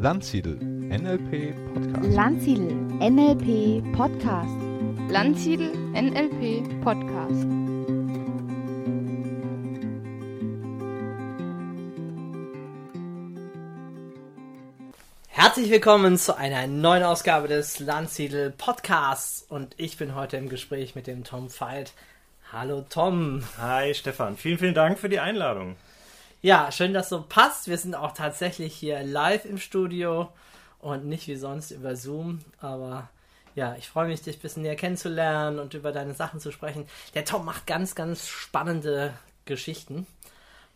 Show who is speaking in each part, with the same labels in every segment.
Speaker 1: Landsiedel NLP Podcast.
Speaker 2: Landsiedel NLP Podcast.
Speaker 3: Landsiedel NLP Podcast.
Speaker 4: Herzlich willkommen zu einer neuen Ausgabe des Landsiedel Podcasts und ich bin heute im Gespräch mit dem Tom Veit. Hallo Tom.
Speaker 5: Hi Stefan, vielen, vielen Dank für die Einladung.
Speaker 4: Ja, schön, dass so passt. Wir sind auch tatsächlich hier live im Studio und nicht wie sonst über Zoom, aber ja, ich freue mich, dich ein bisschen näher kennenzulernen und über deine Sachen zu sprechen. Der Tom macht ganz, ganz spannende Geschichten.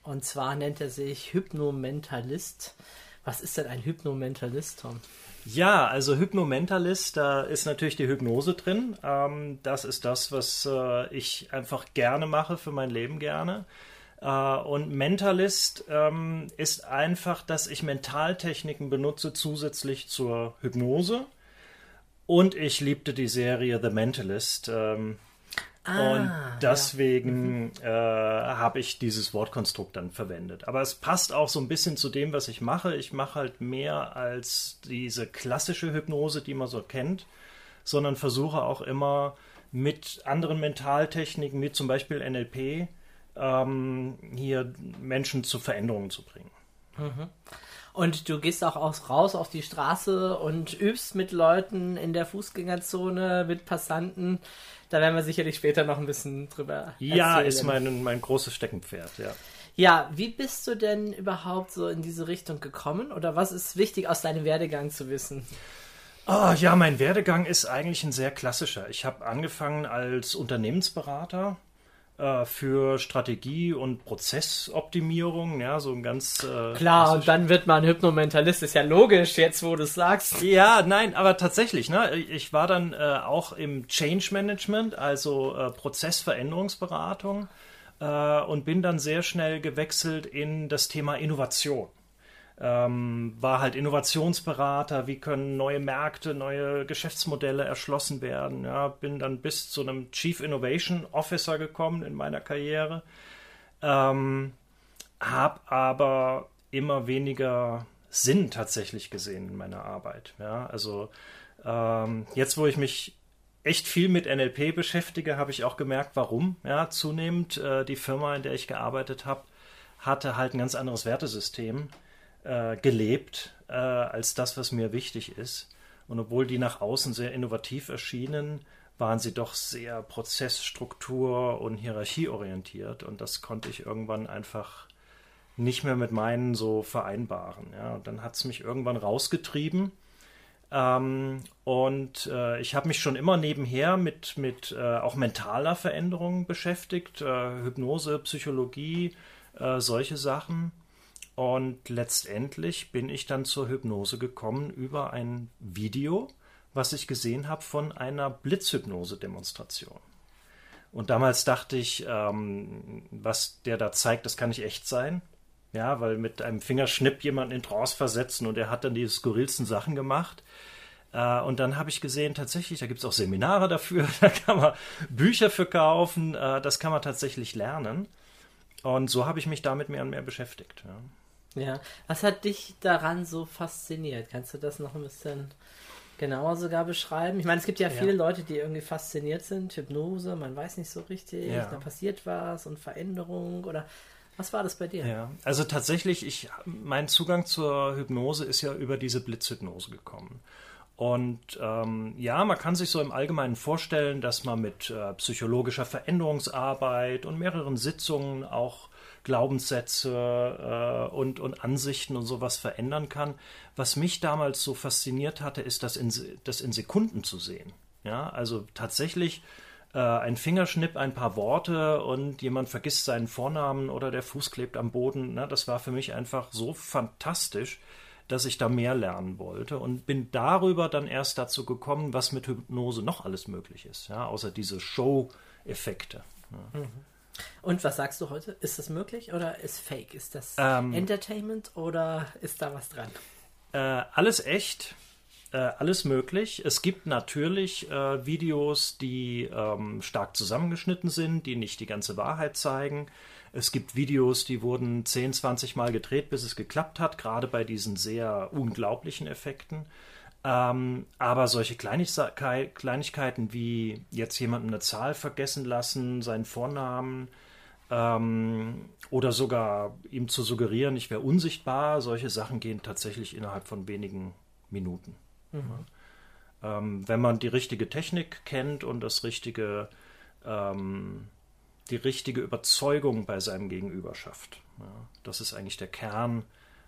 Speaker 4: Und zwar nennt er sich Hypnomentalist. Was ist denn ein Hypnomentalist, Tom?
Speaker 5: Ja, also Hypnomentalist, da ist natürlich die Hypnose drin. Ähm, das ist das, was äh, ich einfach gerne mache, für mein Leben gerne. Äh, und Mentalist ähm, ist einfach, dass ich Mentaltechniken benutze zusätzlich zur Hypnose. Und ich liebte die Serie The Mentalist. Ähm,
Speaker 4: Ah,
Speaker 5: und deswegen äh, habe ich dieses Wortkonstrukt dann verwendet. Aber es passt auch so ein bisschen zu dem, was ich mache. Ich mache halt mehr als diese klassische Hypnose, die man so kennt, sondern versuche auch immer mit anderen Mentaltechniken, wie zum Beispiel NLP, ähm, hier Menschen zu Veränderungen zu bringen.
Speaker 4: Und du gehst auch aus, raus auf die Straße und übst mit Leuten in der Fußgängerzone, mit Passanten. Da werden wir sicherlich später noch ein bisschen drüber
Speaker 5: Ja,
Speaker 4: erzählen.
Speaker 5: ist mein, mein großes Steckenpferd, ja.
Speaker 4: Ja, wie bist du denn überhaupt so in diese Richtung gekommen? Oder was ist wichtig aus deinem Werdegang zu wissen?
Speaker 5: Ah, ja, mein Werdegang ist eigentlich ein sehr klassischer. Ich habe angefangen als Unternehmensberater äh, für Strategie und Prozessoptimierung, ja, so ein ganz äh,
Speaker 4: Klar, und dann wird man Hypnomentalist, ist ja logisch, jetzt wo du es sagst.
Speaker 5: Ja, nein, aber tatsächlich, ne? Ich war dann äh, auch im Change Management, also äh, Prozessveränderungsberatung, äh, und bin dann sehr schnell gewechselt in das Thema Innovation. Ähm, war halt Innovationsberater, wie können neue Märkte, neue Geschäftsmodelle erschlossen werden. Ja, bin dann bis zu einem Chief Innovation Officer gekommen in meiner Karriere. Ähm, habe aber immer weniger Sinn tatsächlich gesehen in meiner Arbeit. Ja, also ähm, jetzt, wo ich mich echt viel mit NLP beschäftige, habe ich auch gemerkt, warum. Ja, zunehmend äh, die Firma, in der ich gearbeitet habe, hatte halt ein ganz anderes Wertesystem äh, gelebt äh, als das, was mir wichtig ist. Und obwohl die nach außen sehr innovativ erschienen, waren sie doch sehr Prozessstruktur und Hierarchieorientiert. Und das konnte ich irgendwann einfach nicht mehr mit meinen so vereinbaren. Ja, und dann hat es mich irgendwann rausgetrieben. Ähm, und äh, ich habe mich schon immer nebenher mit, mit äh, auch mentaler Veränderung beschäftigt, äh, Hypnose, Psychologie, äh, solche Sachen. Und letztendlich bin ich dann zur Hypnose gekommen über ein Video, was ich gesehen habe von einer Blitzhypnose-Demonstration. Und damals dachte ich, ähm, was der da zeigt, das kann nicht echt sein. Ja, weil mit einem Fingerschnipp jemanden in Trance versetzen und er hat dann die skurrilsten Sachen gemacht. Äh, und dann habe ich gesehen, tatsächlich, da gibt es auch Seminare dafür, da kann man Bücher für kaufen, äh, das kann man tatsächlich lernen. Und so habe ich mich damit mehr und mehr beschäftigt. Ja.
Speaker 4: Ja, was hat dich daran so fasziniert? Kannst du das noch ein bisschen genauer sogar beschreiben? Ich meine, es gibt ja viele Leute, die irgendwie fasziniert sind, Hypnose, man weiß nicht so richtig,
Speaker 5: Ja.
Speaker 4: da passiert was und Veränderung oder was war das bei dir?
Speaker 5: Ja, also tatsächlich, ich, mein Zugang zur Hypnose ist ja über diese Blitzhypnose gekommen. Und ähm, ja, man kann sich so im Allgemeinen vorstellen, dass man mit äh, psychologischer Veränderungsarbeit und mehreren Sitzungen auch Glaubenssätze äh, und, und Ansichten und sowas verändern kann. Was mich damals so fasziniert hatte, ist das in, das in Sekunden zu sehen. Ja, also tatsächlich äh, ein Fingerschnipp, ein paar Worte und jemand vergisst seinen Vornamen oder der Fuß klebt am Boden. Ne? Das war für mich einfach so fantastisch, dass ich da mehr lernen wollte und bin darüber dann erst dazu gekommen, was mit Hypnose noch alles möglich ist, ja, außer diese Show-Effekte.
Speaker 4: Und was sagst du heute? Ist das möglich oder ist fake? Ist das
Speaker 5: Ähm.
Speaker 4: Entertainment oder ist da was dran?
Speaker 5: Äh, alles echt. äh, alles möglich. Es gibt natürlich äh, Videos, die ähm, stark zusammengeschnitten sind, die nicht die ganze Wahrheit zeigen. Es gibt Videos, die wurden 10, 20 Mal gedreht, bis es geklappt hat, gerade bei diesen sehr unglaublichen Effekten. Ähm, aber solche Kleinigkeiten wie jetzt jemandem eine Zahl vergessen lassen, seinen Vornamen ähm, oder sogar ihm zu suggerieren, ich wäre unsichtbar, solche Sachen gehen tatsächlich innerhalb von wenigen Minuten. Mhm. Ähm, wenn man die richtige Technik kennt und das richtige, ähm, die richtige Überzeugung bei seinem Gegenüber schafft. Ja, das ist eigentlich der Kern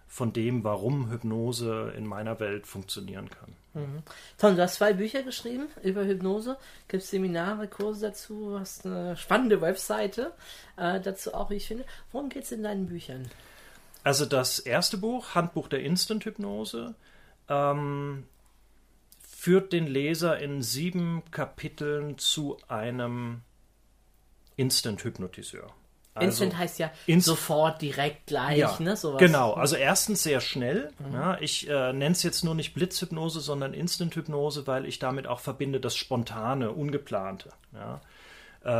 Speaker 5: von dem, warum Hypnose in meiner Welt funktionieren kann.
Speaker 4: Mhm. Tom, du hast zwei Bücher geschrieben über Hypnose. Gibt Seminare, Kurse dazu? Hast eine spannende Webseite äh, dazu auch, wie ich finde. Worum geht es in deinen Büchern?
Speaker 5: Also das erste Buch, Handbuch der Instant-Hypnose, ähm, führt den Leser in sieben Kapiteln zu einem Instant-Hypnotiseur.
Speaker 4: Also, Instant heißt ja inst sofort, direkt, gleich, ja, ne?
Speaker 5: Sowas. Genau, also erstens sehr schnell. Mhm. Ja, ich äh, nenne es jetzt nur nicht Blitzhypnose, sondern Instant-Hypnose, weil ich damit auch verbinde das Spontane, Ungeplante. Ja.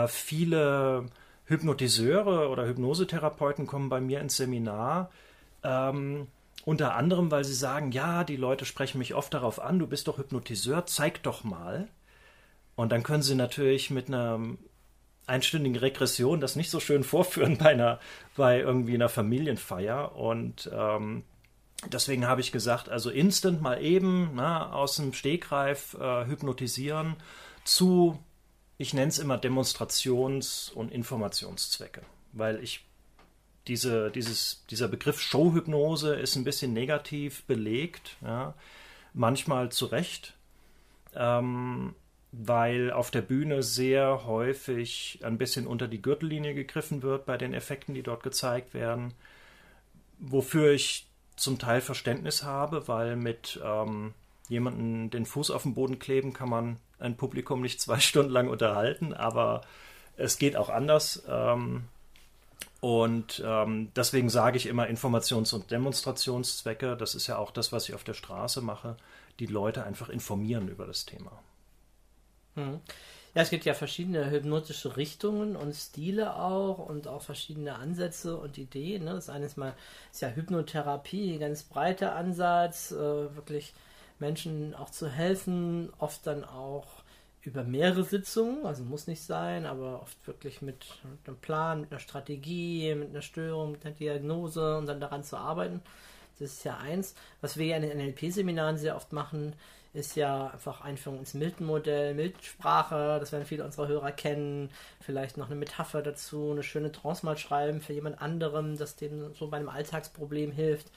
Speaker 5: Äh, viele Hypnotiseure oder Hypnosetherapeuten kommen bei mir ins Seminar. Ähm, unter anderem, weil sie sagen, ja, die Leute sprechen mich oft darauf an, du bist doch Hypnotiseur, zeig doch mal. Und dann können sie natürlich mit einer einstündigen Regression das nicht so schön vorführen bei einer, bei irgendwie einer Familienfeier. Und ähm, deswegen habe ich gesagt, also instant mal eben na, aus dem Stegreif äh, hypnotisieren zu, ich nenne es immer Demonstrations- und Informationszwecke. Weil ich diese, dieses, dieser Begriff Showhypnose ist ein bisschen negativ belegt, ja, manchmal zu Recht, ähm, weil auf der Bühne sehr häufig ein bisschen unter die Gürtellinie gegriffen wird bei den Effekten, die dort gezeigt werden, wofür ich zum Teil Verständnis habe, weil mit ähm, jemandem den Fuß auf den Boden kleben kann man ein Publikum nicht zwei Stunden lang unterhalten, aber es geht auch anders. Ähm, und ähm, deswegen sage ich immer Informations- und Demonstrationszwecke. Das ist ja auch das, was ich auf der Straße mache, die Leute einfach informieren über das Thema.
Speaker 4: Hm. Ja, es gibt ja verschiedene hypnotische Richtungen und Stile auch und auch verschiedene Ansätze und Ideen. Ne? Das eine ist mal ist ja Hypnotherapie, ganz breiter Ansatz, äh, wirklich Menschen auch zu helfen, oft dann auch über mehrere Sitzungen, also muss nicht sein, aber oft wirklich mit, mit einem Plan, mit einer Strategie, mit einer Störung, mit einer Diagnose und dann daran zu arbeiten. Das ist ja eins. Was wir ja in den NLP-Seminaren sehr oft machen, ist ja einfach Einführung ins Milton-Modell, Mildsprache, das werden viele unserer Hörer kennen. Vielleicht noch eine Metapher dazu, eine schöne Trance mal schreiben für jemand anderem, das denen so bei einem Alltagsproblem hilft,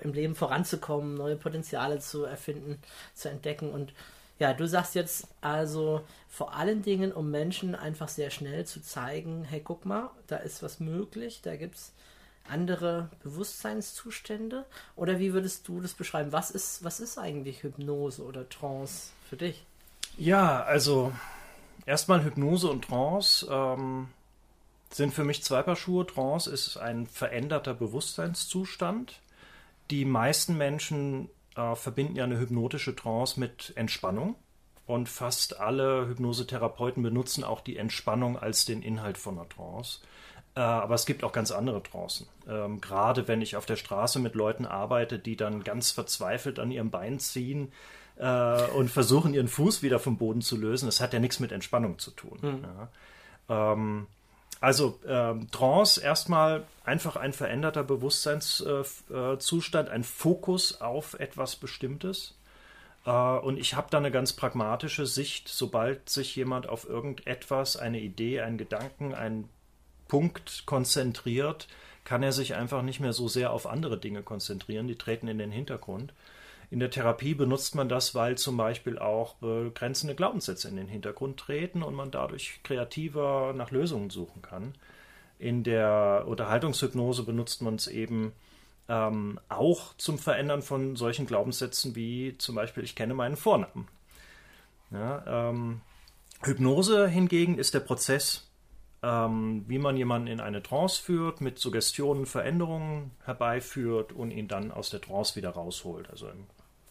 Speaker 4: im Leben voranzukommen, neue Potenziale zu erfinden, zu entdecken und ja, du sagst jetzt also vor allen Dingen, um Menschen einfach sehr schnell zu zeigen, hey, guck mal, da ist was möglich, da gibt es andere Bewusstseinszustände? Oder wie würdest du das beschreiben? Was ist, was ist eigentlich Hypnose oder Trance für dich?
Speaker 5: Ja, also erstmal Hypnose und Trance ähm, sind für mich zwei Paar Schuhe. Trance ist ein veränderter Bewusstseinszustand. Die meisten Menschen äh, verbinden ja eine hypnotische Trance mit Entspannung. Und fast alle Hypnosetherapeuten benutzen auch die Entspannung als den Inhalt von einer Trance. Äh, aber es gibt auch ganz andere Trancen. Ähm, gerade wenn ich auf der Straße mit Leuten arbeite, die dann ganz verzweifelt an ihrem Bein ziehen äh, und versuchen, ihren Fuß wieder vom Boden zu lösen. Das hat ja nichts mit Entspannung zu tun. Mhm. Ja. Ähm, also ähm, Trance erstmal einfach ein veränderter Bewusstseinszustand, äh, ein Fokus auf etwas Bestimmtes. Äh, und ich habe da eine ganz pragmatische Sicht, sobald sich jemand auf irgendetwas, eine Idee, einen Gedanken, einen Punkt konzentriert, kann er sich einfach nicht mehr so sehr auf andere Dinge konzentrieren, die treten in den Hintergrund. In der Therapie benutzt man das, weil zum Beispiel auch begrenzende Glaubenssätze in den Hintergrund treten und man dadurch kreativer nach Lösungen suchen kann. In der Unterhaltungshypnose benutzt man es eben ähm, auch zum Verändern von solchen Glaubenssätzen wie zum Beispiel, ich kenne meinen Vornamen. Ja, ähm, Hypnose hingegen ist der Prozess, ähm, wie man jemanden in eine Trance führt, mit Suggestionen Veränderungen herbeiführt und ihn dann aus der Trance wieder rausholt. Also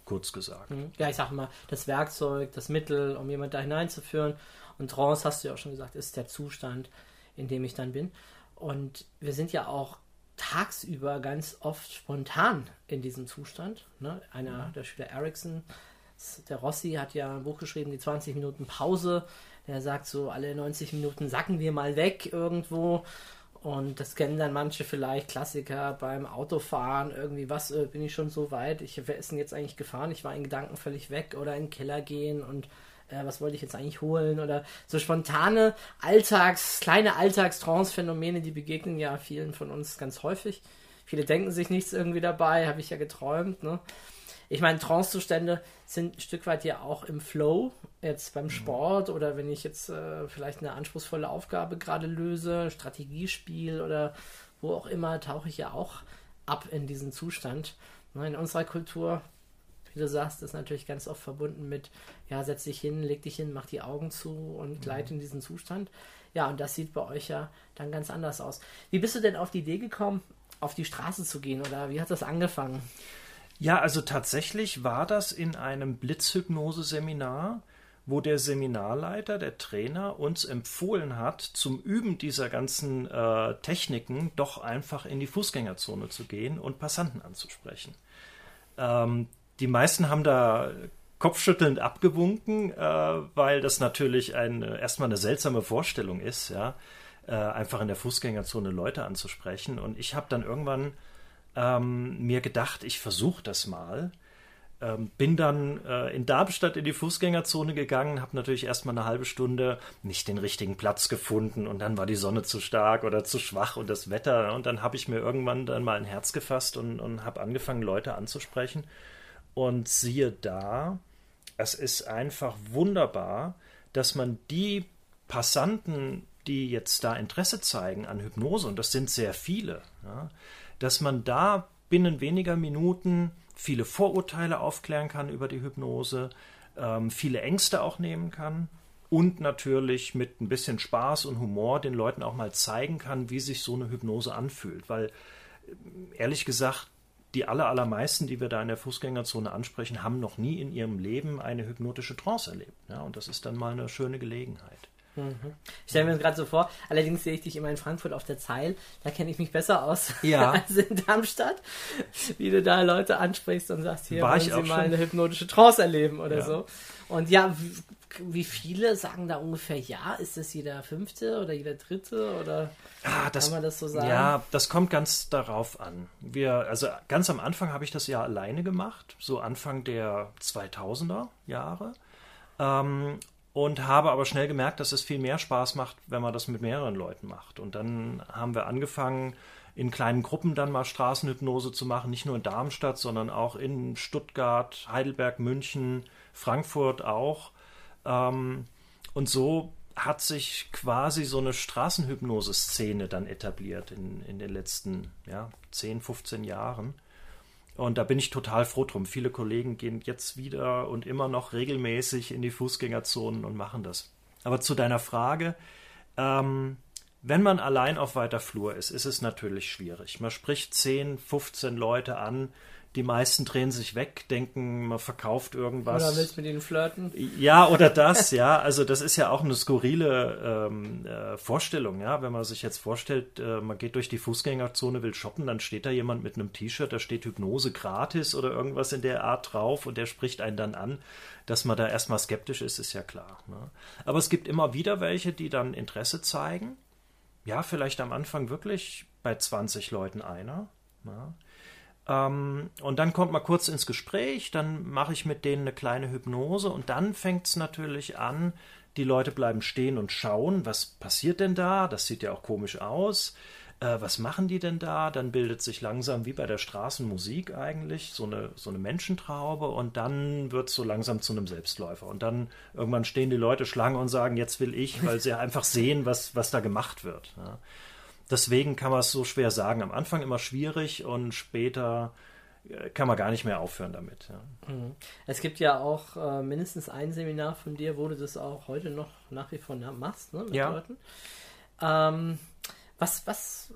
Speaker 5: kurz gesagt.
Speaker 4: Mhm. Ja, ich sag mal, das Werkzeug, das Mittel, um jemand da hineinzuführen. Und Trance, hast du ja auch schon gesagt, ist der Zustand, in dem ich dann bin. Und wir sind ja auch tagsüber ganz oft spontan in diesem Zustand. Ne? Einer der Schüler Ericsson, der Rossi, hat ja ein Buch geschrieben, die 20 Minuten Pause. Der sagt so, alle 90 Minuten sacken wir mal weg irgendwo. Und das kennen dann manche vielleicht, Klassiker beim Autofahren, irgendwie, was, äh, bin ich schon so weit? Ich, denn jetzt eigentlich gefahren? Ich war in Gedanken völlig weg oder in den Keller gehen und äh, was wollte ich jetzt eigentlich holen? Oder so spontane Alltags-, kleine Alltagstrance-Phänomene, die begegnen ja vielen von uns ganz häufig. Viele denken sich nichts irgendwie dabei, habe ich ja geträumt, ne? Ich meine, Trance-Zustände sind ein Stück weit ja auch im Flow, jetzt beim Sport oder wenn ich jetzt äh, vielleicht eine anspruchsvolle Aufgabe gerade löse, Strategiespiel oder wo auch immer, tauche ich ja auch ab in diesen Zustand. Ne, In unserer Kultur, wie du sagst, ist natürlich ganz oft verbunden mit, ja, setz dich hin, leg dich hin, mach die Augen zu und gleite in diesen Zustand. Ja, und das sieht bei euch ja dann ganz anders aus. Wie bist du denn auf die Idee gekommen, auf die Straße zu gehen oder wie hat das angefangen?
Speaker 5: Ja, also tatsächlich war das in einem Blitzhypnose-Seminar, wo der Seminarleiter, der Trainer, uns empfohlen hat, zum Üben dieser ganzen äh, Techniken doch einfach in die Fußgängerzone zu gehen und Passanten anzusprechen. Ähm, die meisten haben da kopfschüttelnd abgewunken, äh, weil das natürlich ein, erstmal eine seltsame Vorstellung ist, ja, äh, einfach in der Fußgängerzone Leute anzusprechen. Und ich habe dann irgendwann ähm, mir gedacht, ich versuche das mal. Ähm, bin dann äh, in Darmstadt in die Fußgängerzone gegangen, habe natürlich erstmal eine halbe Stunde nicht den richtigen Platz gefunden und dann war die Sonne zu stark oder zu schwach und das Wetter. Und dann habe ich mir irgendwann dann mal ein Herz gefasst und, und habe angefangen, Leute anzusprechen. Und siehe da, es ist einfach wunderbar, dass man die Passanten, die jetzt da Interesse zeigen an Hypnose, und das sind sehr viele, ja, dass man da binnen weniger Minuten viele Vorurteile aufklären kann über die Hypnose, ähm, viele Ängste auch nehmen kann und natürlich mit ein bisschen Spaß und Humor den Leuten auch mal zeigen kann, wie sich so eine Hypnose anfühlt. Weil ehrlich gesagt, die aller, allermeisten, die wir da in der Fußgängerzone ansprechen, haben noch nie in ihrem Leben eine hypnotische Trance erlebt. Ja, und das ist dann mal eine schöne Gelegenheit.
Speaker 4: Ich stelle mir das gerade so vor, allerdings sehe ich dich immer in Frankfurt auf der Zeil, da kenne ich mich besser aus
Speaker 5: Ja.
Speaker 4: als in Darmstadt, wie du da Leute ansprichst und sagst, hier
Speaker 5: War
Speaker 4: wollen
Speaker 5: ich
Speaker 4: sie mal
Speaker 5: schon.
Speaker 4: eine hypnotische Trance erleben oder
Speaker 5: Ja.
Speaker 4: so. Und ja, wie, wie viele sagen da ungefähr ja? Ist das jeder fünfte oder jeder dritte oder
Speaker 5: Ah, das,
Speaker 4: kann man das so sagen?
Speaker 5: Ja, das kommt ganz darauf an. Wir, also ganz am Anfang habe ich das ja alleine gemacht, so Anfang der 2000er Jahre. Ähm, und habe aber schnell gemerkt, dass es viel mehr Spaß macht, wenn man das mit mehreren Leuten macht. Und dann haben wir angefangen, in kleinen Gruppen dann mal Straßenhypnose zu machen, nicht nur in Darmstadt, sondern auch in Stuttgart, Heidelberg, München, Frankfurt auch. Ähm, und so hat sich quasi so eine Straßenhypnose-Szene dann etabliert in, in den letzten ja, 10, 15 Jahren. Und da bin ich total froh drum. Viele Kollegen gehen jetzt wieder und immer noch regelmäßig in die Fußgängerzonen und machen das. Aber zu deiner Frage, ähm, wenn man allein auf weiter Flur ist, ist es natürlich schwierig. Man spricht 10, 15 Leute an, die meisten drehen sich weg, denken, man verkauft irgendwas.
Speaker 4: Oder willst du mit ihnen flirten?
Speaker 5: Ja, oder das, ja. Also das ist ja auch eine skurrile ähm, äh, Vorstellung, ja. Wenn man sich jetzt vorstellt, äh, man geht durch die Fußgängerzone, will shoppen, dann steht da jemand mit einem T-Shirt, da steht Hypnose gratis oder irgendwas in der Art drauf und der spricht einen dann an. Dass man da erstmal skeptisch ist, ist ja klar. Ne? Aber es gibt immer wieder welche, die dann Interesse zeigen. Ja, vielleicht am Anfang wirklich bei 20 Leuten einer. Ne? Ähm, und dann kommt man kurz ins Gespräch, dann mache ich mit denen eine kleine Hypnose und dann fängt es natürlich an, die Leute bleiben stehen und schauen, was passiert denn da? Das sieht ja auch komisch aus. Äh, was machen die denn da? Dann bildet sich langsam wie bei der Straßenmusik eigentlich so eine, so eine Menschentraube und dann wird es so langsam zu einem Selbstläufer. Und dann irgendwann stehen die Leute Schlange und sagen, jetzt will ich, weil sie einfach sehen, was, was da gemacht wird. Ja. Deswegen kann man es so schwer sagen. Am Anfang immer schwierig und später äh, kann man gar nicht mehr aufhören damit. Ja.
Speaker 4: Es gibt ja auch äh, mindestens ein Seminar von dir, wo du das auch heute noch nach wie vor machst, ne, mit
Speaker 5: Ja.
Speaker 4: Leuten. Ähm, was, was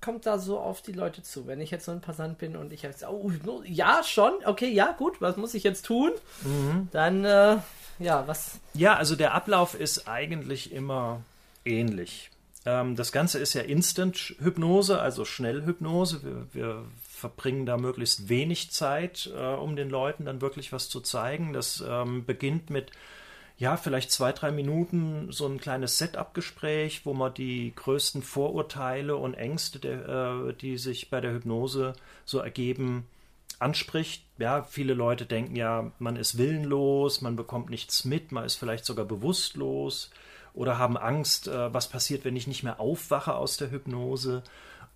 Speaker 4: kommt da so auf die Leute zu? Wenn ich jetzt so ein Passant bin und ich jetzt, oh, ja, schon, okay, ja, gut, was muss ich jetzt tun?
Speaker 5: Mhm.
Speaker 4: Dann, äh, ja, was?
Speaker 5: Ja, also der Ablauf ist eigentlich immer ähnlich. Ähm, das Ganze ist ja Instant-Hypnose, also Schnellhypnose. Wir, wir verbringen da möglichst wenig Zeit, äh, um den Leuten dann wirklich was zu zeigen. Das ähm, beginnt mit ja, vielleicht zwei, drei Minuten so ein kleines Setup-Gespräch, wo man die größten Vorurteile und Ängste, der, äh, die sich bei der Hypnose so ergeben, anspricht. Ja, viele Leute denken ja, man ist willenlos, man bekommt nichts mit, man ist vielleicht sogar bewusstlos oder haben Angst, äh, was passiert, wenn ich nicht mehr aufwache aus der Hypnose.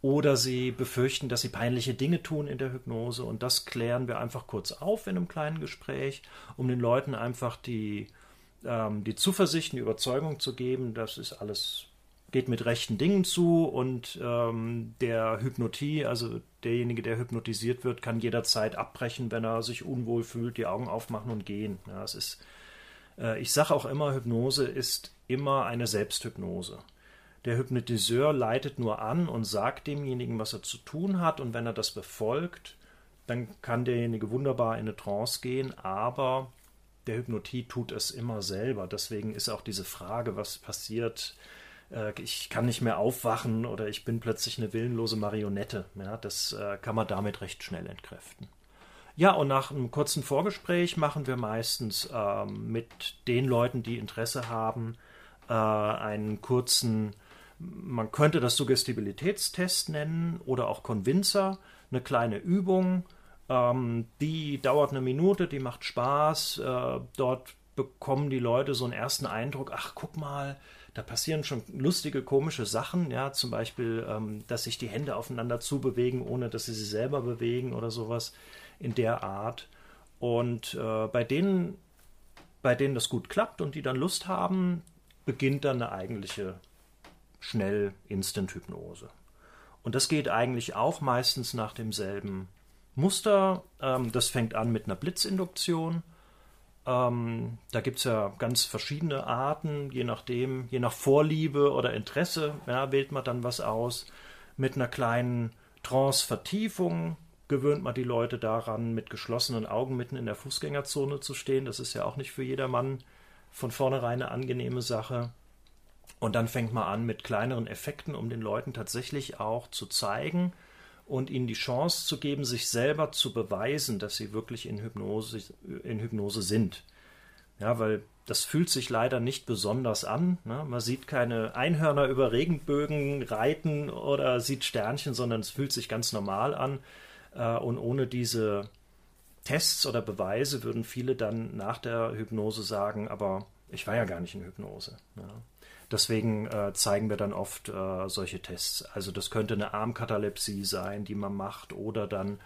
Speaker 5: Oder sie befürchten, dass sie peinliche Dinge tun in der Hypnose. Und das klären wir einfach kurz auf in einem kleinen Gespräch, um den Leuten einfach die, ähm, die Zuversicht, die Überzeugung zu geben, das ist alles, geht mit rechten Dingen zu und ähm, der Hypnotie, also derjenige, der hypnotisiert wird, kann jederzeit abbrechen, wenn er sich unwohl fühlt, die Augen aufmachen und gehen. Ja, es ist, äh, ich sage auch immer, Hypnose ist immer eine Selbsthypnose. Der Hypnotiseur leitet nur an und sagt demjenigen, was er zu tun hat, und wenn er das befolgt, dann kann derjenige wunderbar in eine Trance gehen, aber der Hypnotie tut es immer selber. Deswegen ist auch diese Frage, was passiert, äh, ich kann nicht mehr aufwachen oder ich bin plötzlich eine willenlose Marionette. Ja, das äh, kann man damit recht schnell entkräften. Ja, und nach einem kurzen Vorgespräch machen wir meistens ähm, mit den Leuten, die Interesse haben, äh, einen kurzen man könnte das Suggestibilitätstest nennen oder auch Convincer, eine kleine Übung. Ähm, die dauert eine Minute, die macht Spaß. Äh, dort bekommen die Leute so einen ersten Eindruck, ach guck mal, da passieren schon lustige, komische Sachen, ja, zum Beispiel, ähm, dass sich die Hände aufeinander zubewegen, ohne dass sie sie selber bewegen oder sowas in der Art. Und äh, bei denen, bei denen das gut klappt und die dann Lust haben, beginnt dann eine eigentliche schnell Instant-Hypnose. Und das geht eigentlich auch meistens nach demselben Muster. Ähm, das fängt an mit einer Blitzinduktion. Ähm, da gibt es ja ganz verschiedene Arten, je nachdem, je nach Vorliebe oder Interesse, ja, wählt man dann was aus. Mit einer kleinen Trance-Vertiefung gewöhnt man die Leute daran, mit geschlossenen Augen mitten in der Fußgängerzone zu stehen. Das ist ja auch nicht für jedermann von vornherein eine angenehme Sache. Und dann fängt man an mit kleineren Effekten, um den Leuten tatsächlich auch zu zeigen und ihnen die Chance zu geben, sich selber zu beweisen, dass sie wirklich in Hypnose, in Hypnose sind. Ja, weil das fühlt sich leider nicht besonders an. Ne? Man sieht keine Einhörner über Regenbögen reiten oder sieht Sternchen, sondern es fühlt sich ganz normal an. Äh, und ohne diese Tests oder Beweise würden viele dann nach der Hypnose sagen, aber ich war ja gar nicht in Hypnose. Ja. Deswegen äh, zeigen wir dann oft äh, solche Tests. Also das könnte eine Armkatalepsie sein, die man macht, oder dann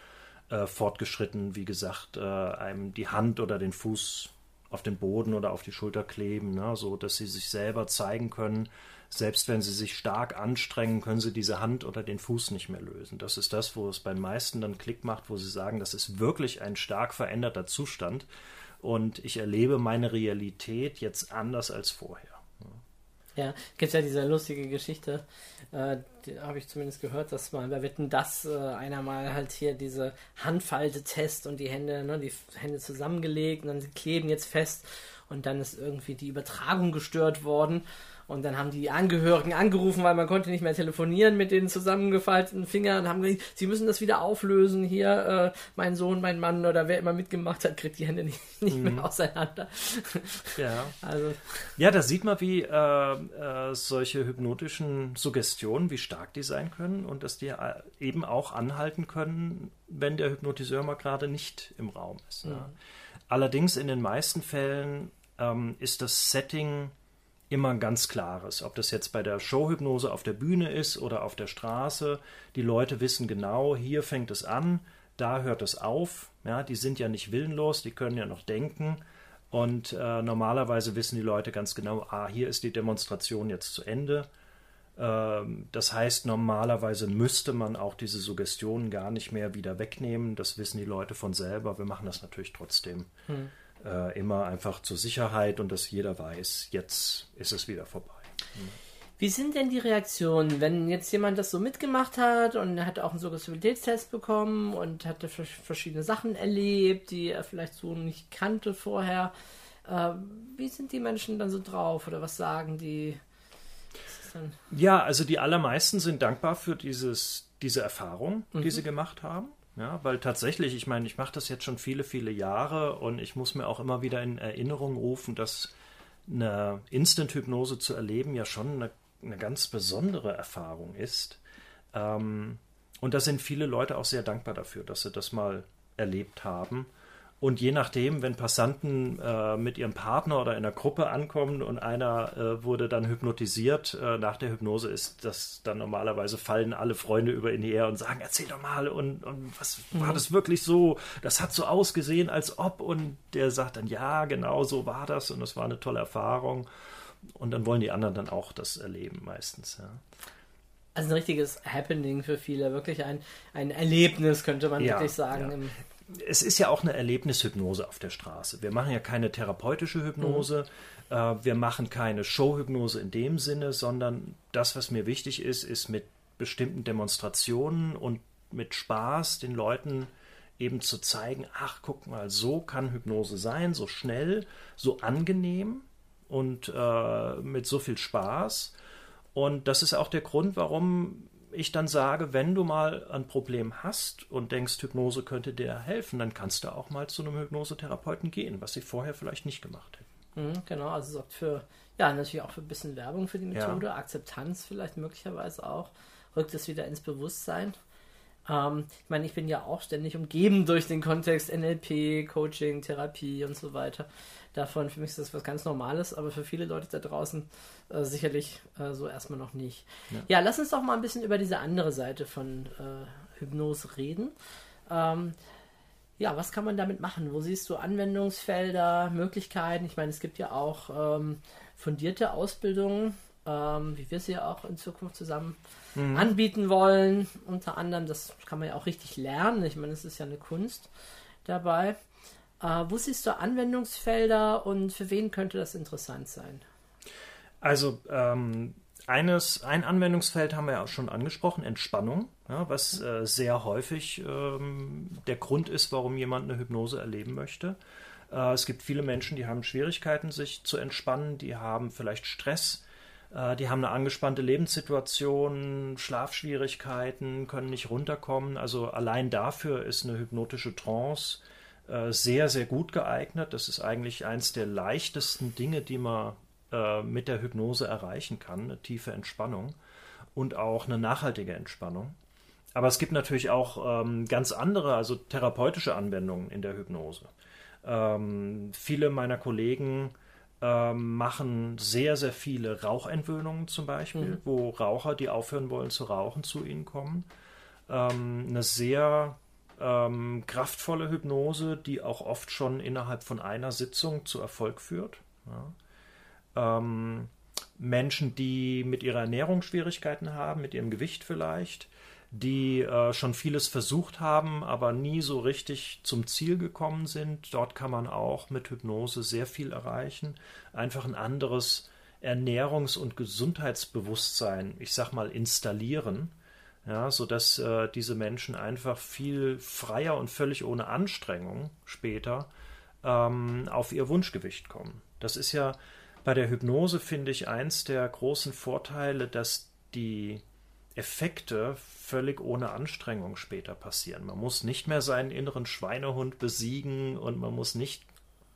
Speaker 5: äh, fortgeschritten, wie gesagt, äh, einem die Hand oder den Fuß auf den Boden oder auf die Schulter kleben, ne, so dass sie sich selber zeigen können. Selbst wenn sie sich stark anstrengen, können sie diese Hand oder den Fuß nicht mehr lösen. Das ist das, wo es beim meisten dann Klick macht, wo sie sagen, das ist wirklich ein stark veränderter Zustand und ich erlebe meine Realität jetzt anders als vorher.
Speaker 4: Ja, gibt ja diese lustige Geschichte, äh, die habe ich zumindest gehört, dass mal bei Wetten das äh, einer mal halt hier diese Handfalte-Test und die Hände, ne, die Hände zusammengelegt und dann kleben jetzt fest und dann ist irgendwie die Übertragung gestört worden und dann haben die Angehörigen angerufen, weil man konnte nicht mehr telefonieren mit den zusammengefalteten Fingern und haben gesagt, sie müssen das wieder auflösen. Hier, äh, mein Sohn, mein Mann oder wer immer mitgemacht hat, kriegt die Hände nicht, nicht mhm. mehr auseinander.
Speaker 5: Ja. Also. Ja, da sieht man, wie äh, äh, solche hypnotischen Suggestionen, wie stark die sein können und dass die äh, eben auch anhalten können, wenn der Hypnotiseur mal gerade nicht im Raum ist. Mhm. Ja. Allerdings in den meisten Fällen ähm, ist das Setting immer ein ganz klares. Ob das jetzt bei der Showhypnose auf der Bühne ist oder auf der Straße. Die Leute wissen genau, hier fängt es an, da hört es auf. Ja, die sind ja nicht willenlos, die können ja noch denken. Und äh, normalerweise wissen die Leute ganz genau, ah, hier ist die Demonstration jetzt zu Ende. Ähm, das heißt, normalerweise müsste man auch diese Suggestionen gar nicht mehr wieder wegnehmen. Das wissen die Leute von selber. Wir machen das natürlich trotzdem. Hm äh, immer einfach zur Sicherheit und dass jeder weiß, jetzt ist es wieder vorbei. Mhm.
Speaker 4: Wie sind denn die Reaktionen, wenn jetzt jemand das so mitgemacht hat und er hat auch einen Suggestibilitätstest bekommen und hatte verschiedene Sachen erlebt, die er vielleicht so nicht kannte vorher? Äh, wie sind die Menschen dann so drauf oder was sagen die?
Speaker 5: Ja, also die allermeisten sind dankbar für dieses, diese Erfahrung, mhm. die sie gemacht haben. Ja, weil tatsächlich, ich meine, ich mache das jetzt schon viele, viele Jahre und ich muss mir auch immer wieder in Erinnerung rufen, dass eine Instant-Hypnose zu erleben ja schon eine, eine ganz besondere Erfahrung ist. Ähm, und da sind viele Leute auch sehr dankbar dafür, dass sie das mal erlebt haben. Und je nachdem, wenn Passanten äh, mit ihrem Partner oder in einer Gruppe ankommen und einer äh, wurde dann hypnotisiert, äh, nach der Hypnose ist das dann normalerweise fallen alle Freunde über ihn her und sagen, erzähl doch mal und, und was mhm. war das wirklich so? Das hat so ausgesehen, als ob. Und der sagt dann, ja, genau so war das und das war eine tolle Erfahrung. Und dann wollen die anderen dann auch das erleben meistens. Ja.
Speaker 4: Also ein richtiges Happening für viele, wirklich ein, ein Erlebnis, könnte man ja, wirklich sagen. Ja
Speaker 5: es ist ja auch eine Erlebnishypnose auf der Straße. Wir machen ja keine therapeutische Hypnose, mhm. äh, wir machen keine Showhypnose in dem Sinne, sondern das, was mir wichtig ist, ist mit bestimmten Demonstrationen und mit Spaß den Leuten eben zu zeigen, ach, guck mal, so kann Hypnose sein, so schnell, so angenehm und äh, mit so viel Spaß. Und das ist auch der Grund, warum ich dann sage, wenn du mal ein Problem hast und denkst, Hypnose könnte dir helfen, dann kannst du auch mal zu einem Hypnosetherapeuten gehen, was sie vorher vielleicht nicht gemacht hätten.
Speaker 4: Mhm, genau, also sorgt für, ja, natürlich auch für ein bisschen Werbung für die Methode, ja. Akzeptanz vielleicht möglicherweise auch, rückt es wieder ins Bewusstsein. Ähm, ich meine, ich bin ja auch ständig umgeben durch den Kontext NLP, Coaching, Therapie und so weiter davon. Für mich ist das was ganz Normales, aber für viele Leute da draußen äh, sicherlich äh, so erstmal noch nicht. Ja. ja. lass uns doch mal ein bisschen über diese andere Seite von äh, Hypnose reden. Ähm, ja, was kann man damit machen? Wo siehst du Anwendungsfelder, Möglichkeiten? Ich meine, es gibt ja auch ähm, fundierte Ausbildungen, ähm, wie wir sie ja auch in Zukunft zusammen mhm. anbieten wollen. Unter anderem, das kann man ja auch richtig lernen. Ich meine, es ist ja eine Kunst dabei. Äh, wo siehst du Anwendungsfelder und für wen könnte das interessant sein?
Speaker 5: Also ähm, eines, ein Anwendungsfeld haben wir ja auch schon angesprochen, Entspannung, ja, was äh, sehr häufig ähm, der Grund ist, warum jemand eine Hypnose erleben möchte. Äh, es gibt viele Menschen, die haben Schwierigkeiten, sich zu entspannen, die haben vielleicht Stress, äh, die haben eine angespannte Lebenssituation, Schlafschwierigkeiten, können nicht runterkommen. Also allein dafür ist eine hypnotische Trance sehr, sehr gut geeignet. Das ist eigentlich eins der leichtesten Dinge, die man äh, mit der Hypnose erreichen kann, eine tiefe Entspannung und auch eine nachhaltige Entspannung. Aber es gibt natürlich auch ähm, ganz andere, also therapeutische Anwendungen in der Hypnose. Ähm, viele meiner Kollegen ähm, machen sehr, sehr viele Rauchentwöhnungen zum Beispiel, mhm. wo Raucher, die aufhören wollen zu rauchen, zu ihnen kommen. Ähm, eine sehr ähm, kraftvolle Hypnose, die auch oft schon innerhalb von einer Sitzung zu Erfolg führt. Ja. Ähm, Menschen, die mit ihrer Ernährung Schwierigkeiten haben, mit ihrem Gewicht vielleicht, die äh, schon vieles versucht haben, aber nie so richtig zum Ziel gekommen sind. Dort kann man auch mit Hypnose sehr viel erreichen. Einfach ein anderes Ernährungs- und Gesundheitsbewusstsein, ich sag mal, installieren ja, sodass äh, diese Menschen einfach viel freier und völlig ohne Anstrengung später ähm, auf ihr Wunschgewicht kommen. Das ist ja bei der Hypnose, finde ich, eins der großen Vorteile, dass die Effekte völlig ohne Anstrengung später passieren. Man muss nicht mehr seinen inneren Schweinehund besiegen und man muss nicht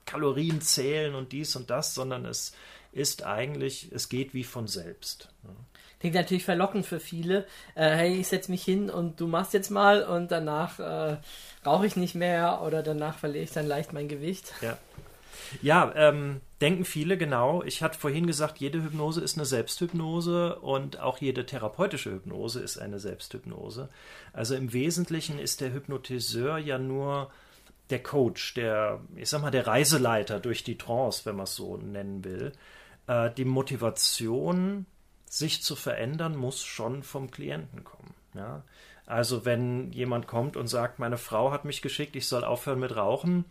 Speaker 5: Kalorien zählen und dies und das, sondern es ist eigentlich, es geht wie von selbst.
Speaker 4: Klingt natürlich verlockend für viele. Äh, hey, ich setze mich hin und du machst jetzt mal und danach äh, rauche ich nicht mehr oder danach verliere ich dann leicht mein Gewicht.
Speaker 5: Ja. Ja, ähm, denken viele genau. Ich hatte vorhin gesagt, jede Hypnose ist eine Selbsthypnose und auch jede therapeutische Hypnose ist eine Selbsthypnose. Also im Wesentlichen ist der Hypnotiseur ja nur der Coach, der, ich sag mal, der Reiseleiter durch die Trance, wenn man es so nennen will. Äh, die Motivation sich zu verändern, muss schon vom Klienten kommen. Ja? Also wenn jemand kommt und sagt, meine Frau hat mich geschickt, ich soll aufhören mit Rauchen,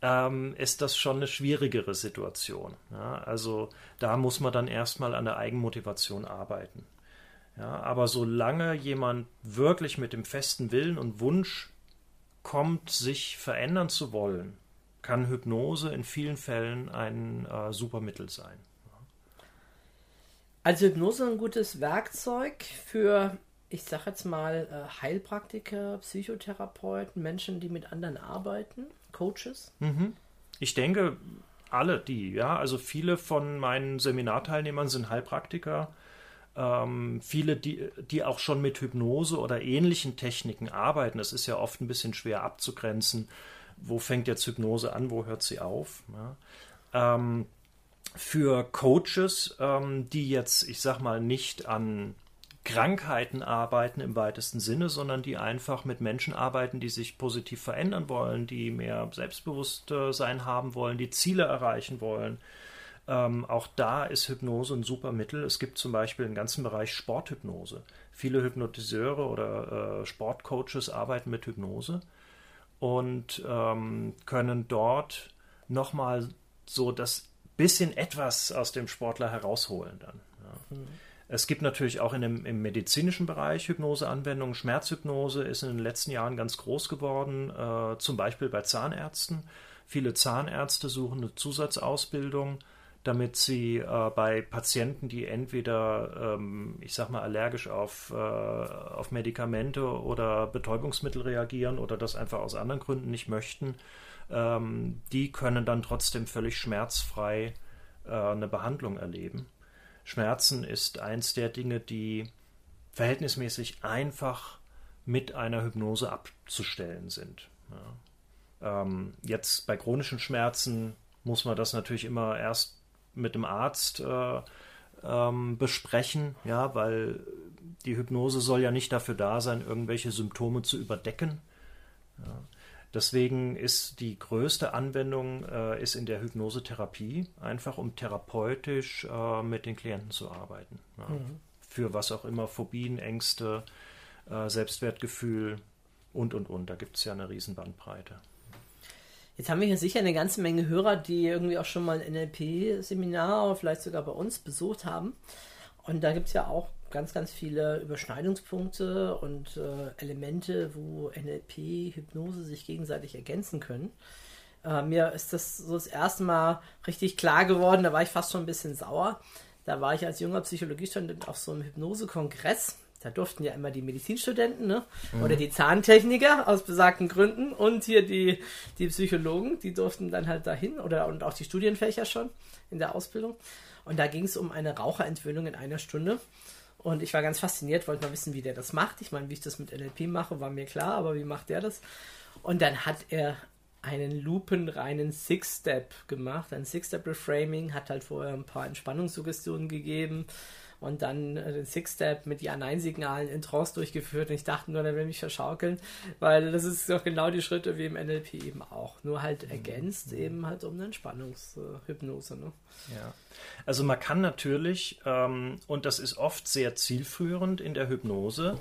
Speaker 5: ähm, ist das schon eine schwierigere Situation. Ja? Also da muss man dann erstmal an der Eigenmotivation arbeiten. Ja, aber solange jemand wirklich mit dem festen Willen und Wunsch kommt, sich verändern zu wollen, kann Hypnose in vielen Fällen ein äh, super Mittel sein.
Speaker 4: Also Hypnose ein gutes Werkzeug für, ich sag jetzt mal, äh, Heilpraktiker, Psychotherapeuten, Menschen, die mit anderen arbeiten, Coaches.
Speaker 5: Mhm. Ich denke, alle die, ja. Also viele von meinen Seminarteilnehmern sind Heilpraktiker. Ähm, viele, die, die auch schon mit Hypnose oder ähnlichen Techniken arbeiten. Das ist ja oft ein bisschen schwer abzugrenzen. Wo fängt jetzt Hypnose an, wo hört sie auf? Ja. Ähm, für Coaches, ähm, die jetzt, ich sag mal, nicht an Krankheiten arbeiten im weitesten Sinne, sondern die einfach mit Menschen arbeiten, die sich positiv verändern wollen, die mehr Selbstbewusstsein haben wollen, die Ziele erreichen wollen. Ähm, auch da ist Hypnose ein super Mittel. Es gibt zum Beispiel einen ganzen Bereich Sporthypnose. Viele Hypnotiseure oder äh, Sportcoaches arbeiten mit Hypnose und ähm, können dort nochmal so das bisschen etwas aus dem Sportler herausholen dann. Ja. Mhm. Es gibt natürlich auch in dem, im medizinischen Bereich Hypnoseanwendungen. Schmerzhypnose ist in den letzten Jahren ganz groß geworden, äh, zum Beispiel bei Zahnärzten. Viele Zahnärzte suchen eine Zusatzausbildung, damit sie äh, bei Patienten, die entweder, ähm, ich sag mal, allergisch auf, äh, auf Medikamente oder Betäubungsmittel reagieren oder das einfach aus anderen Gründen nicht möchten, ähm, die können dann trotzdem völlig schmerzfrei äh, eine Behandlung erleben. Schmerzen ist eins der Dinge, die verhältnismäßig einfach mit einer Hypnose abzustellen sind. Ja. Ähm, jetzt bei chronischen Schmerzen muss man das natürlich immer erst mit dem Arzt äh, ähm, besprechen, ja, weil die Hypnose soll ja nicht dafür da sein, irgendwelche Symptome zu überdecken. Ja. Deswegen ist die größte Anwendung äh, ist in der Hypnosetherapie, einfach um therapeutisch äh, mit den Klienten zu arbeiten. Ja. Mhm. Für was auch immer, Phobien, Ängste, äh, Selbstwertgefühl und, und, und. Da gibt es ja eine riesen Bandbreite.
Speaker 4: Jetzt haben wir hier sicher eine ganze Menge Hörer, die irgendwie auch schon mal ein NLP-Seminar oder vielleicht sogar bei uns besucht haben. Und da gibt es ja auch ganz, ganz viele Überschneidungspunkte und äh, Elemente, wo NLP, Hypnose sich gegenseitig ergänzen können. Äh, mir ist das so das erste Mal richtig klar geworden, da war ich fast schon ein bisschen sauer. Da war ich als junger Psychologiestudent auf so einem Hypnose-Kongress. Da durften ja immer die Medizinstudenten ne? Mhm. oder die Zahntechniker aus besagten Gründen und hier die, die Psychologen, die durften dann halt dahin oder und auch die Studienfächer schon in der Ausbildung. Und da ging es um eine Raucherentwöhnung in einer Stunde. Und ich war ganz fasziniert, wollte mal wissen, wie der das macht. Ich meine, wie ich das mit NLP mache, war mir klar, aber wie macht der das? Und dann hat er einen lupenreinen Six-Step gemacht. Ein Six-Step-Reframing hat halt vorher ein paar Entspannungssuggestionen gegeben und dann äh, den Six-Step mit Ja-Nein-Signalen in Trance durchgeführt. Und ich dachte nur, der will mich verschaukeln, weil das ist doch genau die Schritte wie im NLP eben auch. Nur halt mhm. ergänzt mhm. eben halt um eine Entspannungshypnose. Ne?
Speaker 5: Ja. Also man kann natürlich, ähm, und das ist oft sehr zielführend in der Hypnose,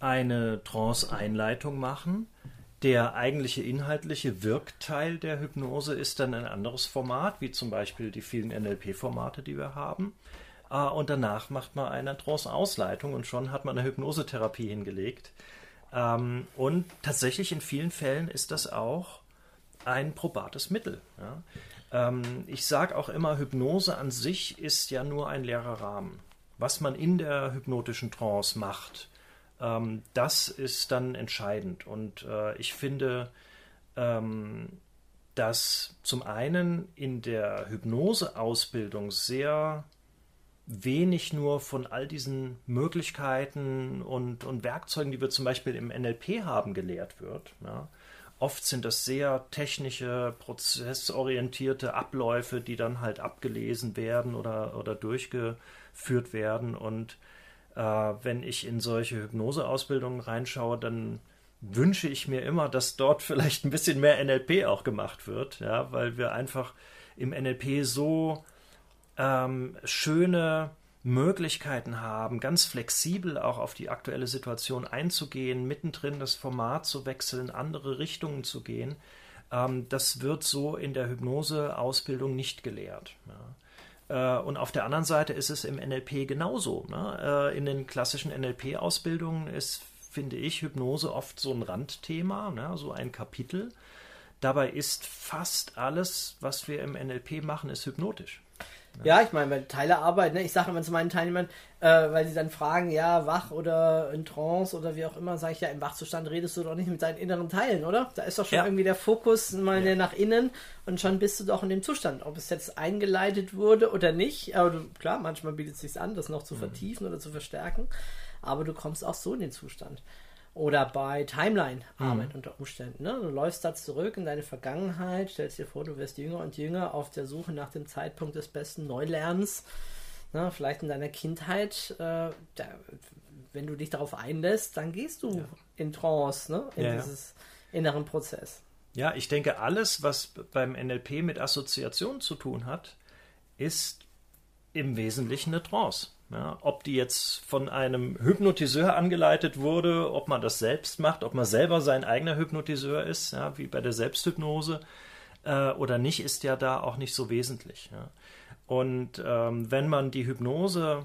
Speaker 5: eine Trance-Einleitung machen. Der eigentliche inhaltliche Wirkteil der Hypnose ist dann ein anderes Format, wie zum Beispiel die vielen NLP-Formate, die wir haben. Uh, und danach macht man eine Trance-Ausleitung und schon hat man eine Hypnosetherapie hingelegt. Ähm, und tatsächlich in vielen Fällen ist das auch ein probates Mittel. Ähm, ich sage auch immer, Hypnose an sich ist ja nur ein leerer Rahmen. Was man in der hypnotischen Trance macht, ähm, das ist dann entscheidend. Und uh, ich finde, dass zum einen in der Hypnoseausbildung sehr wenig nur von all diesen Möglichkeiten und, und Werkzeugen, die wir zum Beispiel im NLP haben, gelehrt wird. Ja. Oft sind das sehr technische, prozessorientierte Abläufe, die dann halt abgelesen werden oder, oder durchgeführt werden. Und äh, wenn ich in solche Hypnoseausbildungen reinschaue, dann wünsche ich mir immer, dass dort vielleicht ein bisschen mehr NLP auch gemacht wird, ja, weil wir einfach im NLP so ähm, schöne Möglichkeiten haben, ganz flexibel auch auf die aktuelle Situation einzugehen, mittendrin das Format zu wechseln, andere Richtungen zu gehen, Ähm, das wird so in der Hypnose-Ausbildung nicht gelehrt. Ja. Äh, und auf der anderen Seite ist es im NLP genauso. Ne? Äh, in den klassischen NLP-Ausbildungen ist, finde ich, Hypnose oft so ein Randthema, ne? so ein Kapitel. Dabei ist fast alles, was wir im NLP machen, ist hypnotisch.
Speaker 4: Ja, ich meine, weil Teilearbeit, ne? ich sage immer zu meinen Teilnehmern, äh, weil sie dann fragen, ja, wach oder in Trance oder wie auch immer, sage ich ja, im Wachzustand redest du doch nicht mit deinen inneren Teilen, oder? Da ist doch schon
Speaker 5: Ja.
Speaker 4: irgendwie der Fokus mal
Speaker 5: Ja.
Speaker 4: nach innen und schon bist du doch in dem Zustand. Ob es jetzt eingeleitet wurde oder nicht, aber du, klar, manchmal bietet es sich an, das noch
Speaker 5: Mhm.
Speaker 4: zu vertiefen oder zu verstärken, aber du kommst auch so in den Zustand. Oder bei Timeline-Arbeit
Speaker 5: Mhm.
Speaker 4: unter Umständen. Ne? Du läufst da zurück in deine Vergangenheit, stellst dir vor, du wirst jünger und jünger auf der Suche nach dem Zeitpunkt des besten Neulernens. Ne? Vielleicht in deiner Kindheit. Äh, da, wenn du dich darauf einlässt, dann gehst du in Trance, ne? in
Speaker 5: Ja, ja.
Speaker 4: dieses inneren Prozess.
Speaker 5: Ja, ich denke, alles, was beim NLP mit Assoziation zu tun hat, ist im Wesentlichen eine Trance. Ja, ob die jetzt von einem Hypnotiseur angeleitet wurde, ob man das selbst macht, ob man selber sein eigener Hypnotiseur ist, ja, wie bei der Selbsthypnose äh, oder nicht, ist ja da auch nicht so wesentlich. Ja. Und ähm, wenn man die Hypnose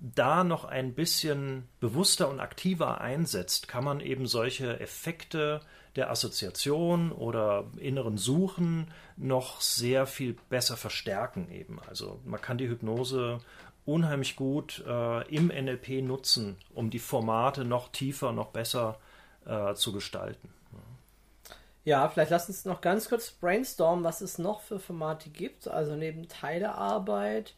Speaker 5: da noch ein bisschen bewusster und aktiver einsetzt, kann man eben solche Effekte der Assoziation oder inneren Suchen noch sehr viel besser verstärken eben. Also man kann die Hypnose unheimlich gut äh, im NLP nutzen, um die Formate noch tiefer, noch besser äh, zu gestalten.
Speaker 4: Ja, vielleicht lass uns noch ganz kurz brainstormen, was es noch für Formate gibt. Also neben Teilearbeit,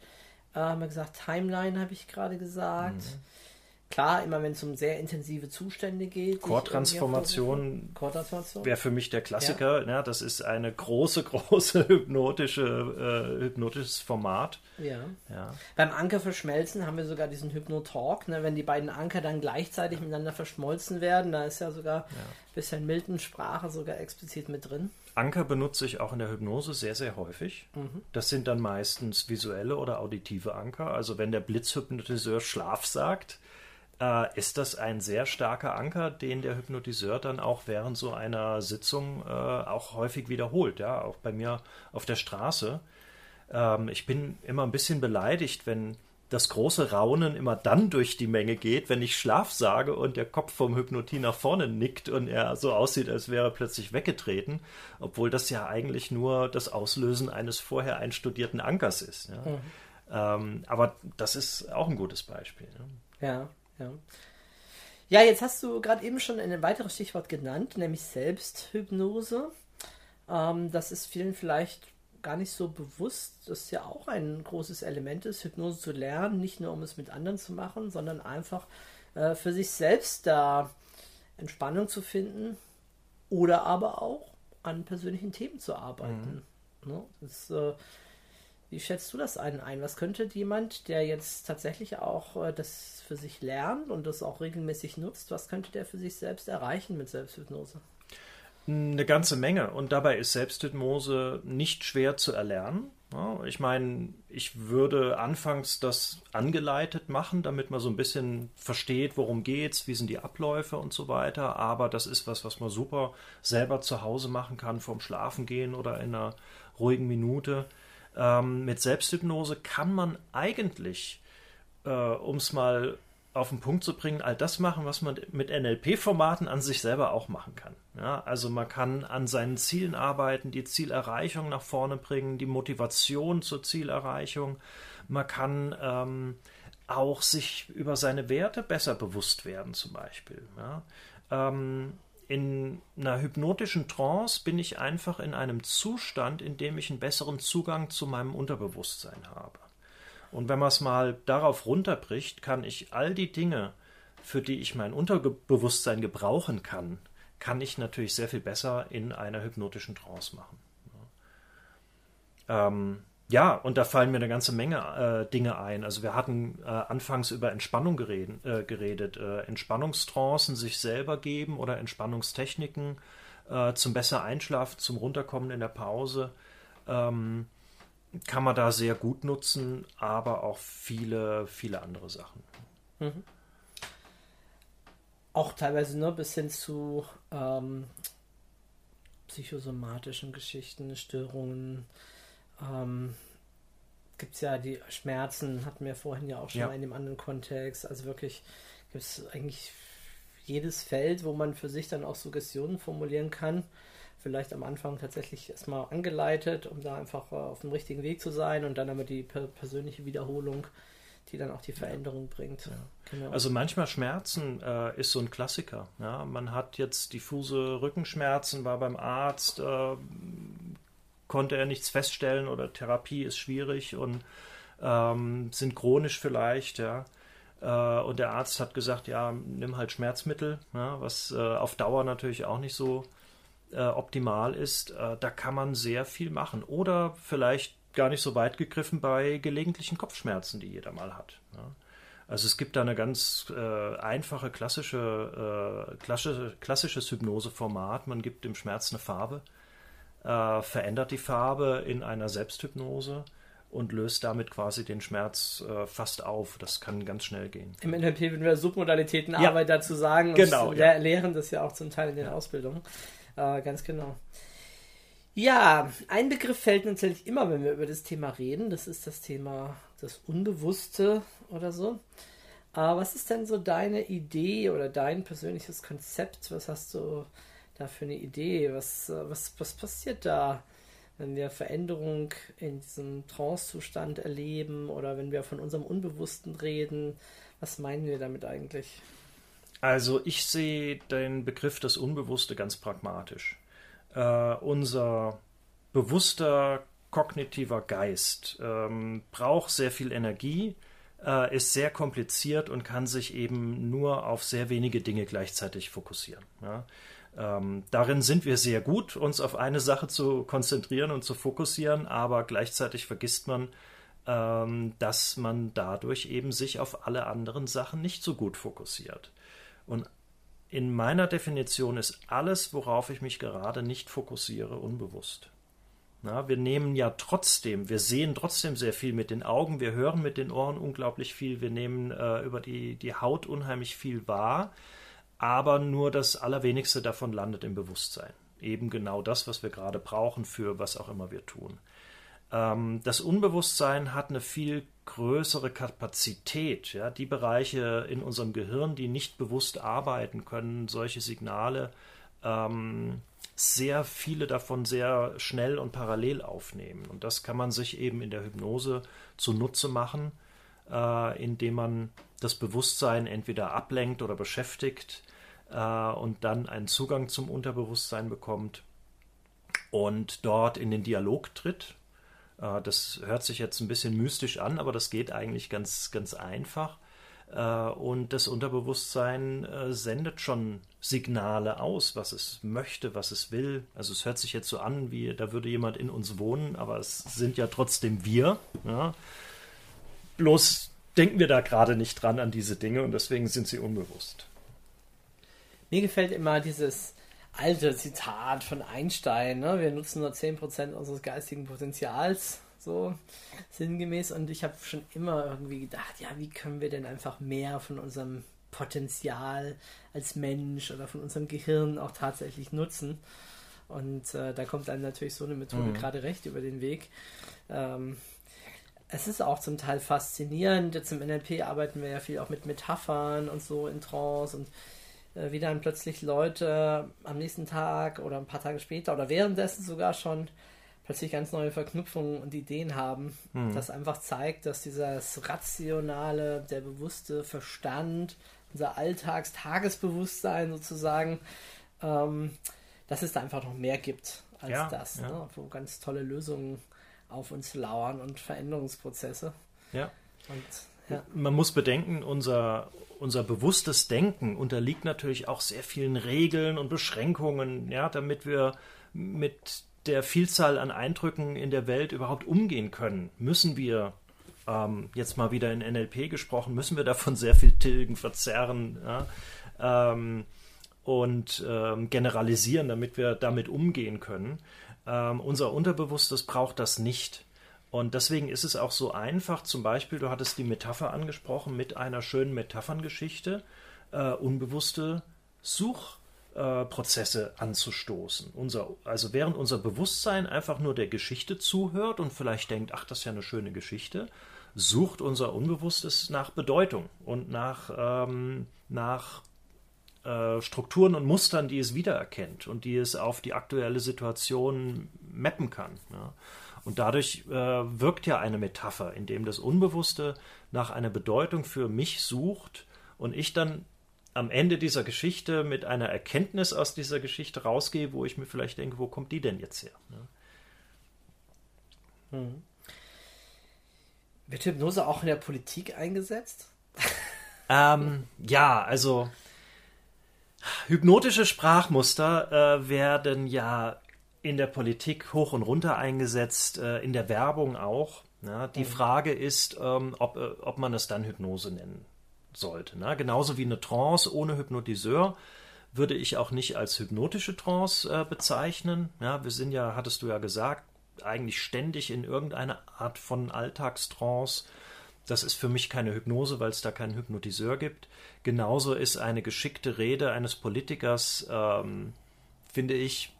Speaker 4: äh, haben wir gesagt, Timeline habe ich gerade gesagt. Klar, immer wenn es um sehr intensive Zustände geht.
Speaker 5: Chordtransformation. wäre für mich der Klassiker. Ja. das ist eine große, große hypnotische, äh, hypnotisches Format.
Speaker 4: Ja.
Speaker 5: Ja.
Speaker 4: Beim Anker verschmelzen haben wir sogar diesen Hypno-Talk, ne? wenn die beiden Anker dann gleichzeitig miteinander verschmolzen werden, da ist ja sogar ein bisschen Milton-Sprache sogar explizit mit drin.
Speaker 5: Anker benutze ich auch in der Hypnose sehr, sehr häufig. Das sind dann meistens visuelle oder auditive Anker. Also wenn der Blitzhypnotiseur Schlaf sagt, äh, ist das ein sehr starker Anker, den der Hypnotiseur dann auch während so einer Sitzung äh, auch häufig wiederholt. Ja, auch bei mir auf der Straße. Ähm, ich bin immer ein bisschen beleidigt, wenn das große Raunen immer dann durch die Menge geht, wenn ich Schlaf sage und der Kopf vom Hypnotie nach vorne nickt und er so aussieht, als wäre er plötzlich weggetreten, obwohl das ja eigentlich nur das Auslösen eines vorher einstudierten Ankers ist. Ja. Ähm, aber das ist auch ein gutes Beispiel. Ne?
Speaker 4: Ja, ja. Ja, jetzt hast du gerade eben schon ein weiteres Stichwort genannt, nämlich Selbsthypnose. Ähm, das ist vielen vielleicht gar nicht so bewusst, dass ja auch ein großes Element ist, Hypnose zu lernen, nicht nur um es mit anderen zu machen, sondern einfach äh, für sich selbst da Entspannung zu finden oder aber auch an persönlichen Themen zu arbeiten. Ne? Das, äh, wie schätzt du das einen ein? Was könnte jemand, der jetzt tatsächlich auch äh, das für sich lernt und das auch regelmäßig nutzt, was könnte der für sich selbst erreichen mit Selbsthypnose?
Speaker 5: Eine ganze Menge. Und dabei ist Selbsthypnose nicht schwer zu erlernen. Ich meine, ich würde anfangs das angeleitet machen, damit man so ein bisschen versteht, worum geht's, wie sind die Abläufe und so weiter. Aber das ist was, was man super selber zu Hause machen kann, vorm Schlafen gehen oder in einer ruhigen Minute. Ähm, mit Selbsthypnose kann man eigentlich, äh, um es mal auf den Punkt zu bringen, all das machen, was man mit NLP-Formaten an sich selber auch machen kann. Ja, also man kann an seinen Zielen arbeiten, die Zielerreichung nach vorne bringen, die Motivation zur Zielerreichung. Man kann ähm, auch sich über seine Werte besser bewusst werden, zum Beispiel. Ja. Ähm, in einer hypnotischen Trance bin ich einfach in einem Zustand, in dem ich einen besseren Zugang zu meinem Unterbewusstsein habe. Und wenn man es mal darauf runterbricht, kann ich all die Dinge, für die ich mein Unterbewusstsein gebrauchen kann, kann ich natürlich sehr viel besser in einer hypnotischen Trance machen. Ähm, ja und da fallen mir eine ganze Menge äh, Dinge ein. Also wir hatten äh, anfangs über Entspannung gereden, äh, geredet. Äh, Entspannungstrancen sich selber geben oder Entspannungstechniken äh, zum besser Einschlafen, zum Runterkommen in der Pause. Ähm, kann man da sehr gut nutzen, aber auch viele, viele andere Sachen.
Speaker 4: Auch teilweise nur bis hin zu ähm, psychosomatischen Geschichten, Störungen. Ähm, gibt es ja die Schmerzen, hatten wir vorhin ja auch schon
Speaker 5: Ja.
Speaker 4: mal in dem anderen Kontext. Also wirklich gibt es eigentlich jedes Feld, wo man für sich dann auch Suggestionen formulieren kann. Vielleicht am Anfang tatsächlich erstmal angeleitet, um da einfach äh, auf dem richtigen Weg zu sein und dann aber die per persönliche Wiederholung, die dann auch die Veränderung bringt. Genau.
Speaker 5: Also manchmal Schmerzen äh, ist so ein Klassiker. Ja? Man hat jetzt diffuse Rückenschmerzen, war beim Arzt, äh, konnte er nichts feststellen oder Therapie ist schwierig und ähm, sind chronisch vielleicht, ja. Äh, und der Arzt hat gesagt, ja, nimm halt Schmerzmittel, ja, was äh, auf Dauer natürlich auch nicht so äh, optimal ist. Äh, da kann man sehr viel machen. Oder vielleicht gar nicht so weit gegriffen bei gelegentlichen Kopfschmerzen, die jeder mal hat. Ja. Also es gibt da eine ganz äh, einfache klassische, äh, klassische klassisches Hypnoseformat. Man gibt dem Schmerz eine Farbe, äh, verändert die Farbe in einer Selbsthypnose und löst damit quasi den Schmerz äh, fast auf. Das kann ganz schnell gehen.
Speaker 4: Im NLP würden wir Submodalitäten
Speaker 5: Ja.
Speaker 4: Arbeit dazu sagen und
Speaker 5: Genau,
Speaker 4: le
Speaker 5: ja.
Speaker 4: lehren das ja auch zum Teil in den Ausbildungen. Äh, ganz genau. Ja, ein Begriff fällt natürlich immer, wenn wir über das Thema reden. Das ist das Thema das Unbewusste oder so. Äh, was ist denn so deine Idee oder dein persönliches Konzept? Was hast du da für eine Idee? Was, was, was passiert da, wenn wir Veränderung in diesem Trance-Zustand erleben oder wenn wir von unserem Unbewussten reden? Was meinen wir damit eigentlich?
Speaker 5: Also ich sehe den Begriff das Unbewusste ganz pragmatisch. Äh, unser bewusster kognitiver Geist ähm, braucht sehr viel Energie, äh, ist sehr kompliziert und kann sich eben nur auf sehr wenige Dinge gleichzeitig fokussieren. Ja? Ähm, darin sind wir sehr gut, uns auf eine Sache zu konzentrieren und zu fokussieren, aber gleichzeitig vergisst man, ähm, dass man dadurch eben sich auf alle anderen Sachen nicht so gut fokussiert. Und in meiner Definition ist alles, worauf ich mich gerade nicht fokussiere, unbewusst. Na, wir nehmen ja trotzdem, wir sehen trotzdem sehr viel mit den Augen, wir hören mit den Ohren unglaublich viel, wir nehmen äh, über die, die Haut unheimlich viel wahr, aber nur das Allerwenigste davon landet im Bewusstsein. Eben genau das, was wir gerade brauchen für was auch immer wir tun. Ähm, das Unbewusstsein hat eine viel größere Kapazität. Ja? Die Bereiche in unserem Gehirn, die nicht bewusst arbeiten können, solche Signale ähm, sehr viele davon sehr schnell und parallel aufnehmen. Und das kann man sich eben in der Hypnose zunutze machen, äh, indem man das Bewusstsein entweder ablenkt oder beschäftigt äh, und dann einen Zugang zum Unterbewusstsein bekommt und dort in den Dialog tritt. Äh, das hört sich jetzt ein bisschen mystisch an, aber das geht eigentlich ganz, ganz einfach. Äh, Und das Unterbewusstsein äh, sendet schon Signale aus, was es möchte, was es will. Also es hört sich jetzt so an, wie da würde jemand in uns wohnen, aber es sind ja trotzdem wir. Ja? Bloß denken wir da gerade nicht dran an diese Dinge und deswegen sind sie unbewusst.
Speaker 4: Mir gefällt immer dieses alte Zitat von Einstein, ne? wir nutzen nur 10% unseres geistigen Potenzials, so sinngemäß. Und ich habe schon immer irgendwie gedacht, ja, wie können wir denn einfach mehr von unserem Potenzial als Mensch oder von unserem Gehirn auch tatsächlich nutzen? Und äh, da kommt einem natürlich so eine Methode
Speaker 5: Mhm.
Speaker 4: gerade recht über den Weg. Ähm, es ist auch zum Teil faszinierend. Jetzt im NLP arbeiten wir ja viel auch mit Metaphern und so in Trance und wie dann plötzlich Leute am nächsten Tag oder ein paar Tage später oder währenddessen sogar schon plötzlich ganz neue Verknüpfungen und Ideen haben.
Speaker 5: Mhm.
Speaker 4: Das einfach zeigt, dass dieses rationale, der bewusste Verstand, unser Alltags-Tagesbewusstsein sozusagen, ähm, dass es da einfach noch mehr gibt als
Speaker 5: Ja,
Speaker 4: das,
Speaker 5: ja.
Speaker 4: ne? wo ganz tolle Lösungen auf uns lauern und Veränderungsprozesse.
Speaker 5: Ja.
Speaker 4: Und ja,
Speaker 5: Man muss bedenken, unser, unser bewusstes Denken unterliegt natürlich auch sehr vielen Regeln und Beschränkungen, ja, damit wir mit der Vielzahl an Eindrücken in der Welt überhaupt umgehen können, müssen wir ähm, jetzt mal wieder in NLP gesprochen, müssen wir davon sehr viel tilgen, verzerren ja, ähm, und ähm, generalisieren, damit wir damit umgehen können. Ähm, unser Unterbewusstes braucht das nicht. Und deswegen ist es auch so einfach, zum Beispiel, du hattest die Metapher angesprochen mit einer schönen Metapherngeschichte, äh, unbewusste Such, äh, anzustoßen. Unser, also während unser Bewusstsein einfach nur der Geschichte zuhört und vielleicht denkt, ach, das ist ja eine schöne Geschichte, sucht unser Unbewusstes nach Bedeutung und nach, ähm, nach äh, Strukturen und Mustern, die es wiedererkennt und die es auf die aktuelle Situation mappen kann. Ja. Und dadurch äh, wirkt ja eine Metapher, in dem das Unbewusste nach einer Bedeutung für mich sucht und ich dann am Ende dieser Geschichte mit einer Erkenntnis aus dieser Geschichte rausgehe, wo ich mir vielleicht denke, wo kommt die denn jetzt her?
Speaker 4: Ja. Hm. Wird Hypnose auch in der Politik eingesetzt?
Speaker 5: Ähm, ja, also hypnotische Sprachmuster äh, werden ja in der Politik hoch und runter eingesetzt, äh, in der Werbung auch. Ja, die mhm. Frage ist, ähm, ob, äh, ob man es dann Hypnose nennen sollte. Ne? Genauso wie eine Trance ohne Hypnotiseur würde ich auch nicht als hypnotische Trance äh, bezeichnen. Ja, wir sind ja, hattest du ja gesagt, eigentlich ständig in irgendeiner Art von Alltagstrance. Das ist für mich keine Hypnose, weil es da keinen Hypnotiseur gibt. Genauso ist eine geschickte Rede eines Politikers, ähm, finde ich,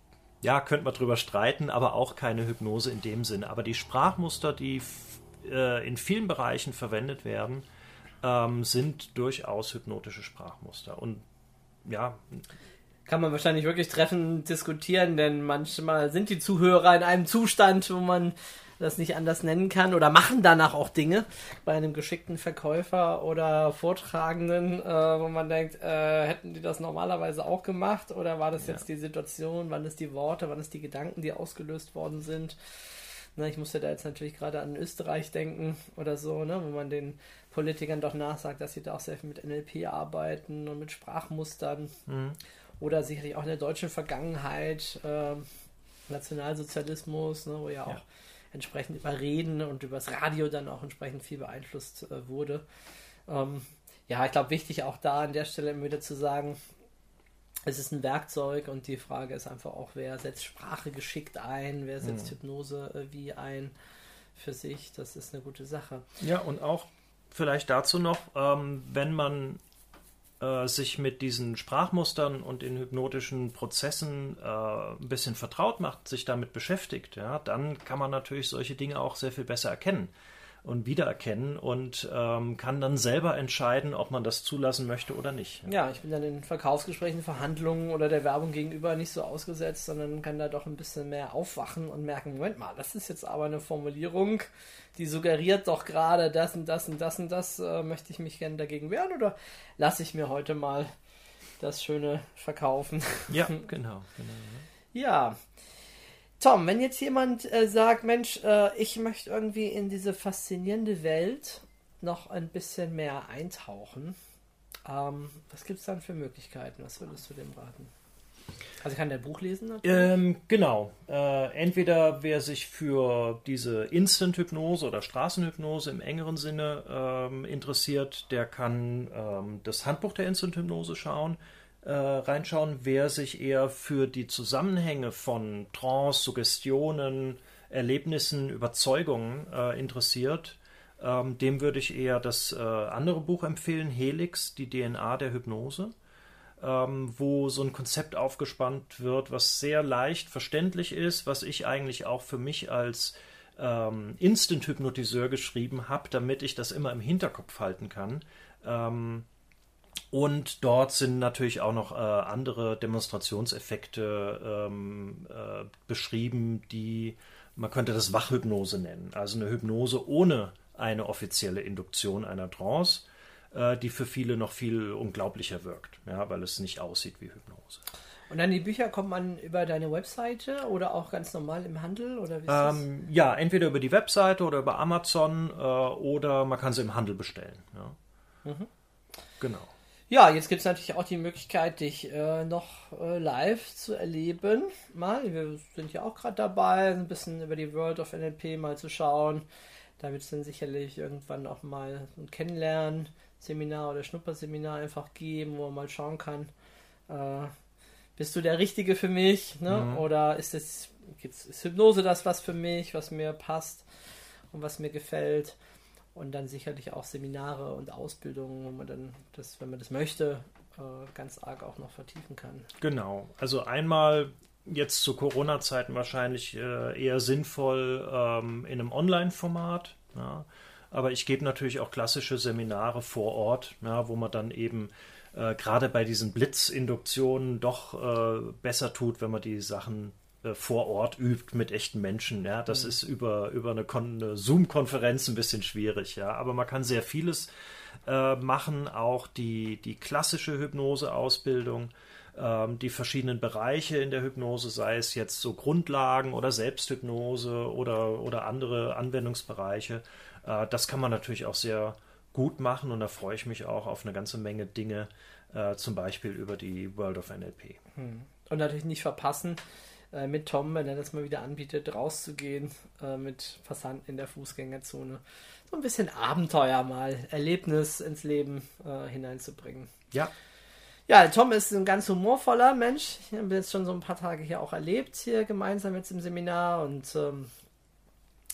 Speaker 5: ja, könnte man drüber streiten, aber auch keine Hypnose in dem Sinne. Aber die Sprachmuster, die äh, in vielen Bereichen verwendet werden, ähm, sind durchaus hypnotische Sprachmuster. Und ja,
Speaker 4: kann man wahrscheinlich wirklich treffend diskutieren, denn manchmal sind die Zuhörer in einem Zustand, wo man das nicht anders nennen kann oder machen danach auch Dinge bei einem geschickten Verkäufer oder Vortragenden, äh, wo man denkt, äh, hätten die das normalerweise auch gemacht oder war das ja. jetzt die Situation, wann ist die Worte, wann ist die Gedanken, die ausgelöst worden sind. Na, ich musste da jetzt natürlich gerade an Österreich denken oder so, ne, wo man den Politikern doch nachsagt, dass sie da auch sehr viel mit NLP arbeiten und mit Sprachmustern. Mhm oder sicherlich auch in der deutschen Vergangenheit, äh, Nationalsozialismus, ne, wo ja auch ja. Entsprechend über Reden und übers Radio dann auch entsprechend viel beeinflusst äh, wurde. Ähm, ja, ich glaube, wichtig auch da an der Stelle immer wieder zu sagen, es ist ein Werkzeug und die Frage ist einfach auch, wer setzt Sprache geschickt ein, wer setzt mhm. Hypnose äh, wie ein für sich. Das ist eine gute Sache.
Speaker 5: Ja, und auch vielleicht dazu noch, ähm, wenn man äh, sich mit diesen Sprachmustern und den hypnotischen Prozessen äh, ein bisschen vertraut macht, sich damit beschäftigt, ja, dann kann man natürlich solche Dinge auch sehr viel besser erkennen und wiedererkennen und ähm, kann dann selber entscheiden, ob man das zulassen möchte oder nicht.
Speaker 4: Ja, ich bin dann in Verkaufsgesprächen, Verhandlungen oder der Werbung gegenüber nicht so ausgesetzt, sondern kann da doch ein bisschen mehr aufwachen und merken, Moment mal, das ist jetzt aber eine Formulierung, die suggeriert doch gerade das und das und das und das, äh, möchte ich mich gerne dagegen wehren oder lasse ich mir heute mal das Schöne verkaufen?
Speaker 5: Ja, genau. genau
Speaker 4: ja. ja. Tom, wenn jetzt jemand äh, sagt, Mensch, äh, ich möchte irgendwie in diese faszinierende Welt noch ein bisschen mehr eintauchen, ähm, was gibt es dann für Möglichkeiten? Was würdest du dem raten? Also kann der Buch lesen?
Speaker 5: Ähm, genau. Äh, entweder wer sich für diese Instant-Hypnose oder Straßenhypnose im engeren Sinne ähm, interessiert, der kann ähm, das Handbuch der Instant-Hypnose schauen äh, reinschauen, wer sich eher für die Zusammenhänge von Trance, Suggestionen, Erlebnissen, Überzeugungen äh, interessiert, ähm, dem würde ich eher das äh, andere Buch empfehlen, Helix, die DNA der Hypnose, ähm, wo so ein Konzept aufgespannt wird, was sehr leicht verständlich ist, was ich eigentlich auch für mich als ähm, Instant-Hypnotiseur geschrieben habe, damit ich das immer im Hinterkopf halten kann. Ähm, und dort sind natürlich auch noch äh, andere Demonstrationseffekte ähm, äh, beschrieben, die man könnte das Wachhypnose nennen. Also eine Hypnose ohne eine offizielle Induktion einer Trance, äh, die für viele noch viel unglaublicher wirkt, ja, weil es nicht aussieht wie Hypnose.
Speaker 4: Und dann die Bücher kommt man über deine Webseite oder auch ganz normal im Handel oder
Speaker 5: ähm, Ja, entweder über die Webseite oder über Amazon äh, oder man kann sie im Handel bestellen. Ja. Mhm. Genau.
Speaker 4: Ja, jetzt gibt es natürlich auch die Möglichkeit, dich äh, noch äh, live zu erleben. Mal, wir sind ja auch gerade dabei, ein bisschen über die World of NLP mal zu schauen. Da wird es dann sicherlich irgendwann auch mal ein Kennenlernen-Seminar oder Schnupperseminar einfach geben, wo man mal schauen kann, äh, bist du der Richtige für mich? Ne? Mhm. Oder ist, es, ist Hypnose das was für mich, was mir passt und was mir gefällt? Und dann sicherlich auch Seminare und Ausbildungen, wo man dann das, wenn man das möchte, äh, ganz arg auch noch vertiefen kann.
Speaker 5: Genau. Also einmal jetzt zu Corona-Zeiten wahrscheinlich äh, eher sinnvoll ähm, in einem Online-Format. Ja. Aber ich gebe natürlich auch klassische Seminare vor Ort, ja, wo man dann eben äh, gerade bei diesen Blitzinduktionen doch besser tut, wenn man die Sachen vor Ort übt mit echten Menschen. Ja, das mhm. ist über, über eine, eine Zoom-Konferenz ein bisschen schwierig, ja. Aber man kann sehr vieles äh, machen, auch die, die klassische Hypnose-Ausbildung, ähm, die verschiedenen Bereiche in der Hypnose, sei es jetzt so Grundlagen oder Selbsthypnose oder, oder andere Anwendungsbereiche. Äh, das kann man natürlich auch sehr gut machen und da freue ich mich auch auf eine ganze Menge Dinge, äh, zum Beispiel über die World of NLP.
Speaker 4: Hm. Und natürlich nicht verpassen, äh, mit Tom, wenn er das mal wieder anbietet, rauszugehen äh, mit Passanten in der Fußgängerzone. So ein bisschen Abenteuer mal, Erlebnis ins Leben äh, hineinzubringen.
Speaker 5: Ja.
Speaker 4: Ja, Tom ist ein ganz humorvoller Mensch. Ich habe jetzt schon so ein paar Tage hier auch erlebt, hier gemeinsam jetzt im Seminar und ähm,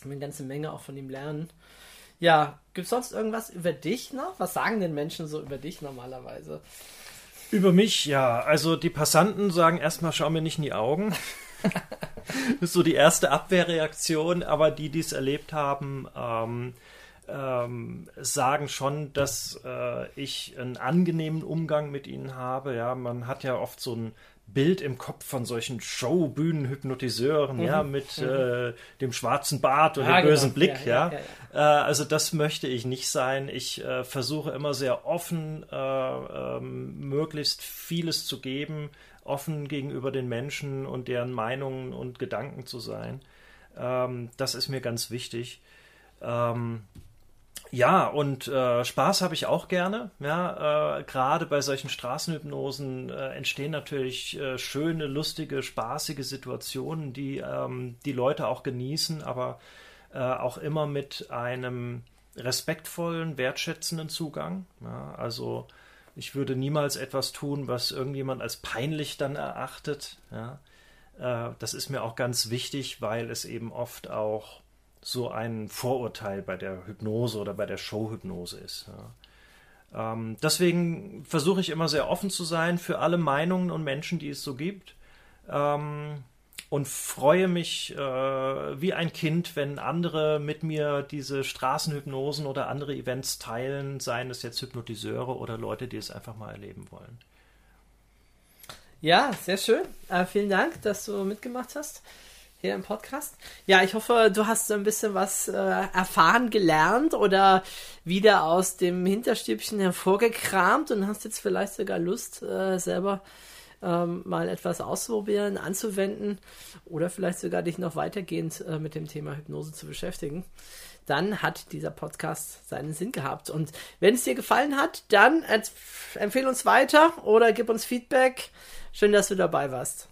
Speaker 4: eine ganze Menge auch von ihm lernen. Ja, gibt es sonst irgendwas über dich noch? Was sagen denn Menschen so über dich normalerweise?
Speaker 5: Über mich, ja. Also die Passanten sagen erstmal, schau mir nicht in die Augen. das ist so die erste Abwehrreaktion, aber die, die es erlebt haben, ähm, ähm, sagen schon, dass äh, ich einen angenehmen Umgang mit ihnen habe. Ja, man hat ja oft so ein Bild im Kopf von solchen Showbühnen-Hypnotiseuren, mhm. ja, mit mhm. äh, dem schwarzen Bart und ja, dem bösen genau. Blick, ja. ja. ja äh, also das möchte ich nicht sein. Ich äh, versuche immer sehr offen, äh, ähm, möglichst vieles zu geben, offen gegenüber den Menschen und deren Meinungen und Gedanken zu sein. Ähm, das ist mir ganz wichtig. Ähm, ja, und äh, Spaß habe ich auch gerne. Ja, äh, gerade bei solchen Straßenhypnosen äh, entstehen natürlich äh, schöne, lustige, spaßige Situationen, die ähm, die Leute auch genießen, aber äh, auch immer mit einem respektvollen, wertschätzenden Zugang. Ja, also ich würde niemals etwas tun, was irgendjemand als peinlich dann erachtet. Ja, äh, das ist mir auch ganz wichtig, weil es eben oft auch so ein Vorurteil bei der Hypnose oder bei der Showhypnose ist. Ja. Ähm, deswegen versuche ich immer sehr offen zu sein für alle Meinungen und Menschen, die es so gibt. Ähm, und freue mich äh, wie ein Kind, wenn andere mit mir diese Straßenhypnosen oder andere Events teilen, seien es jetzt Hypnotiseure oder Leute, die es einfach mal erleben wollen.
Speaker 4: Ja, sehr schön. Äh, vielen Dank, dass du mitgemacht hast hier im Podcast. Ja, ich hoffe, du hast so ein bisschen was äh, erfahren, gelernt oder wieder aus dem Hinterstübchen hervorgekramt und hast jetzt vielleicht sogar Lust, äh, selber ähm, mal etwas auszuprobieren, anzuwenden oder vielleicht sogar dich noch weitergehend äh, mit dem Thema Hypnose zu beschäftigen. Dann hat dieser Podcast seinen Sinn gehabt. Und wenn es dir gefallen hat, dann empfehle uns weiter oder gib uns Feedback. Schön, dass du dabei warst.